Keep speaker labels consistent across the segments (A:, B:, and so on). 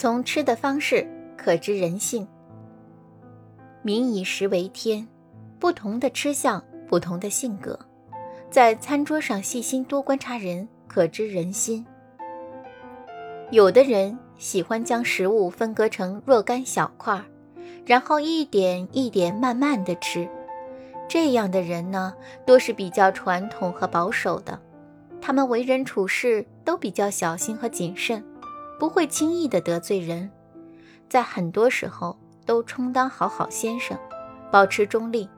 A: 从吃的方式可知人性。民以食为天，不同的吃相，不同的性格。在餐桌上细心多观察人，可知人心。有的人喜欢将食物分割成若干小块，然后一点一点慢慢的吃。这样的人呢，多是比较传统和保守的，他们为人处事都比较小心和谨慎，不会轻易的得罪人，在很多时候都充当好好先生，保持中立。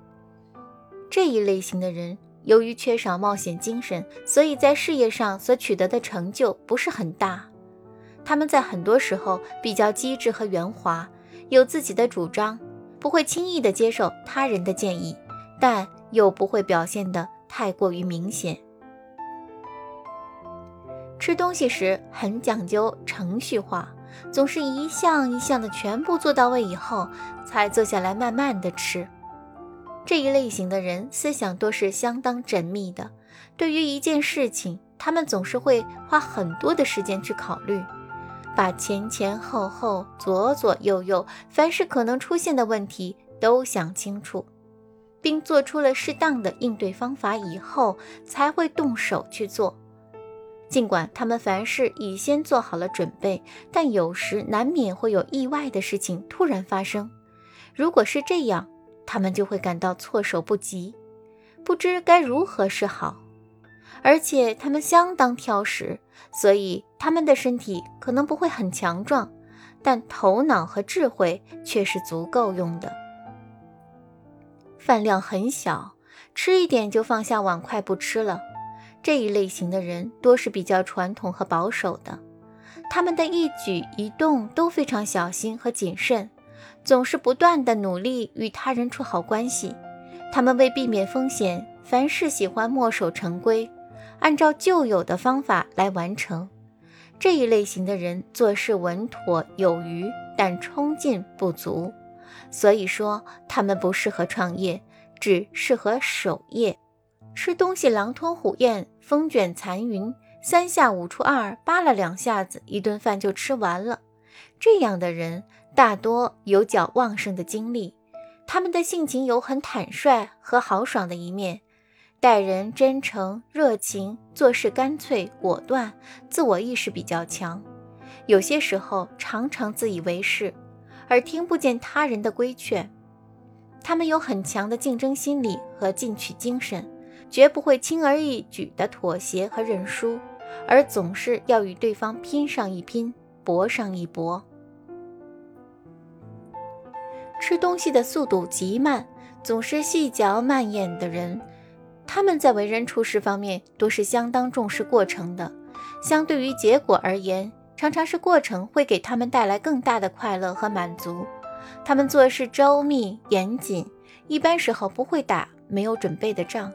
A: 这一类型的人。由于缺少冒险精神，所以在事业上所取得的成就不是很大。他们在很多时候比较机智和圆滑，有自己的主张，不会轻易的接受他人的建议，但又不会表现得太过于明显。吃东西时很讲究程序化，总是一项一项的全部做到位以后，才坐下来慢慢的吃。这一类型的人思想多是相当缜密的，对于一件事情，他们总是会花很多的时间去考虑，把前前后后、左左右右，凡是可能出现的问题都想清楚，并做出了适当的应对方法以后，才会动手去做。尽管他们凡事已先做好了准备，但有时难免会有意外的事情突然发生。如果是这样，他们就会感到措手不及，不知该如何是好，而且他们相当挑食，所以他们的身体可能不会很强壮，但头脑和智慧却是足够用的。饭量很小，吃一点就放下碗筷不吃了。这一类型的人多是比较传统和保守的，他们的一举一动都非常小心和谨慎。总是不断的努力与他人处好关系，他们为避免风险，凡事喜欢墨守成规，按照旧有的方法来完成。这一类型的人做事稳妥有余，但冲劲不足，所以说他们不适合创业，只适合守业。吃东西狼吞虎咽，风卷残云，三下五除二，扒拉两下子，一顿饭就吃完了。这样的人。大多有较旺盛的精力，他们的性情有很坦率和豪爽的一面，待人真诚热情，做事干脆果断，自我意识比较强。有些时候常常自以为是，而听不见他人的规劝。他们有很强的竞争心理和进取精神，绝不会轻而易举的妥协和认输，而总是要与对方拼上一拼，搏上一搏。吃东西的速度极慢，总是细嚼慢咽的人，他们在为人处事方面都是相当重视过程的。相对于结果而言，常常是过程会给他们带来更大的快乐和满足。他们做事周密严谨，一般时候不会打没有准备的仗。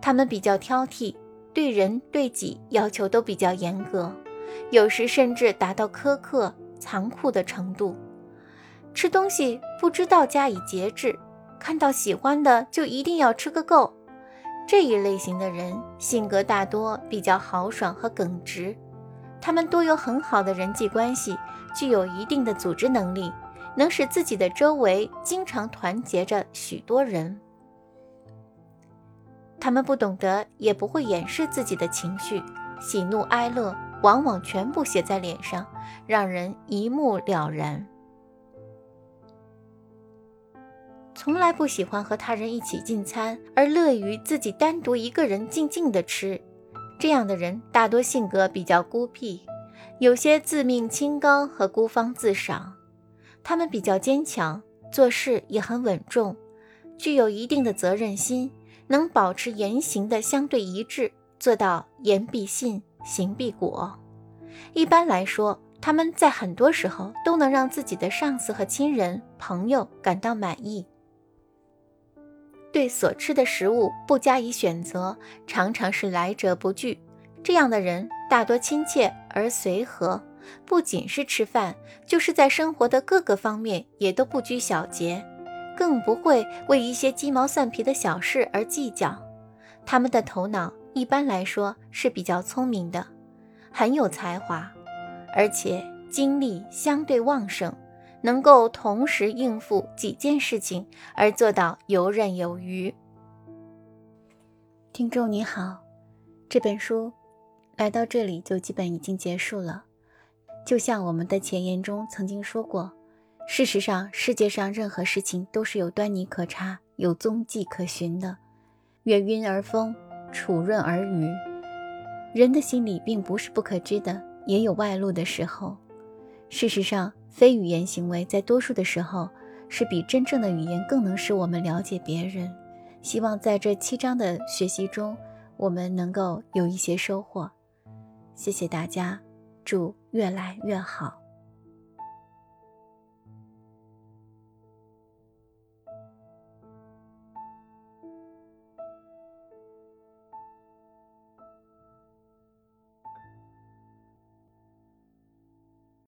A: 他们比较挑剔，对人对己要求都比较严格，有时甚至达到苛刻残酷的程度。吃东西不知道加以节制，看到喜欢的就一定要吃个够。这一类型的人性格大多比较豪爽和耿直，他们都有很好的人际关系，具有一定的组织能力，能使自己的周围经常团结着许多人。他们不懂得，也不会掩饰自己的情绪，喜怒哀乐往往全部写在脸上，让人一目了然。从来不喜欢和他人一起进餐，而乐于自己单独一个人静静的吃。这样的人大多性格比较孤僻，有些自命清高和孤芳自赏。他们比较坚强，做事也很稳重，具有一定的责任心，能保持言行的相对一致，做到言必信，行必果。一般来说，他们在很多时候都能让自己的上司和亲人、朋友感到满意。对所吃的食物不加以选择，常常是来者不拒。这样的人大多亲切而随和，不仅是吃饭，就是在生活的各个方面也都不拘小节，更不会为一些鸡毛蒜皮的小事而计较。他们的头脑一般来说是比较聪明的，很有才华，而且精力相对旺盛，能够同时应付几件事情而做到游刃有余。听众你好，这本书来到这里就基本已经结束了。就像我们的前言中曾经说过，事实上世界上任何事情都是有端倪可查、有踪迹可寻的。月晕而风，楚润而雨。人的心里并不是不可知的，也有外露的时候。事实上，非语言行为在多数的时候是比真正的语言更能使我们了解别人。希望在这七章的学习中，我们能够有一些收获。谢谢大家，祝越来越好。